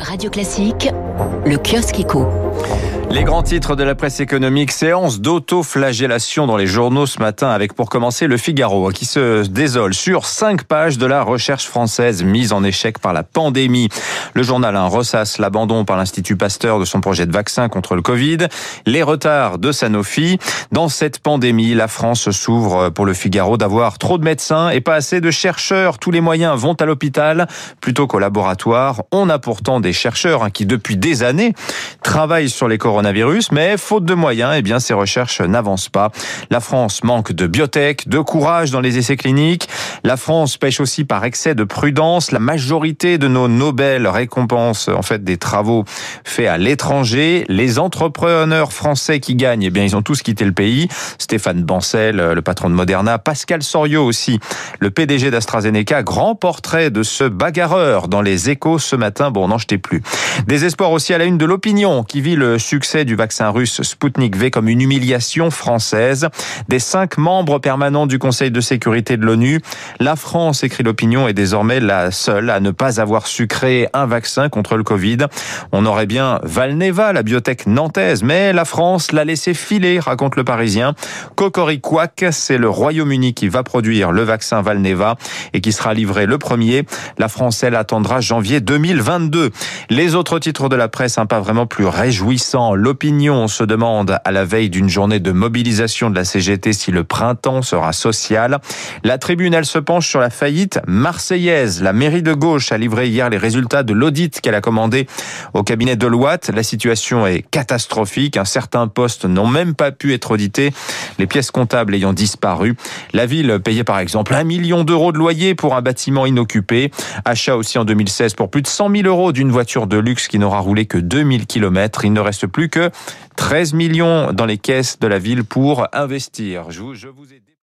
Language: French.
Radio Classique, le kiosque éco. Les grands titres de la presse économique, séance d'auto-flagellation dans les journaux ce matin avec pour commencer le Figaro qui se désole sur cinq pages de la recherche française mise en échec par la pandémie. Le journal un ressasse l'abandon par l'Institut Pasteur de son projet de vaccin contre le Covid, les retards de Sanofi. Dans cette pandémie, la France s'ouvre pour le Figaro d'avoir trop de médecins et pas assez de chercheurs. Tous les moyens vont à l'hôpital plutôt qu'au laboratoire. On a pourtant des chercheurs hein, qui depuis des années travaillent sur les coronavirus, mais faute de moyens, eh bien, ces recherches n'avancent pas. La France manque de biotech, de courage dans les essais cliniques. La France pêche aussi par excès de prudence. La majorité de nos Nobel récompensent en fait des travaux faits à l'étranger. Les entrepreneurs français qui gagnent, eh bien, ils ont tous quitté le pays. Stéphane Bancel, le patron de Moderna, Pascal Soriot aussi, le PDG d'AstraZeneca. Grand portrait de ce bagarreur dans les échos ce matin. Bon, n'en jetez plus. Des espoirs aussi à la une de l'opinion qui vit le succès du vaccin russe Sputnik V comme une humiliation française. Des cinq membres permanents du Conseil de sécurité de l'ONU, la France, écrit l'opinion, est désormais la seule à ne pas avoir su créer un vaccin contre le Covid. On aurait bien Valneva, la biotech nantaise, mais la France l'a laissé filer, raconte le Parisien. Cocoriquac, c'est le Royaume-Uni qui va produire le vaccin Valneva et qui sera livré le premier. La France, elle, attendra janvier 2022. Les autres titres de la presse, un pas vraiment plus réjouissant l'opinion se demande à la veille d'une journée de mobilisation de la CGT si le printemps sera social. La tribune, elle se penche sur la faillite marseillaise. La mairie de gauche a livré hier les résultats de l'audit qu'elle a commandé au cabinet de Deloitte. La situation est catastrophique. Un certain postes n'ont même pas pu être audités, les pièces comptables ayant disparu. La ville payait par exemple un million d'euros de loyer pour un bâtiment inoccupé. Achat aussi en 2016 pour plus de 100 000 euros d'une voiture de luxe qui n'aura roulé que 2000 km. Il ne reste plus que 13 millions dans les caisses de la ville pour investir. Je vous, je vous ai...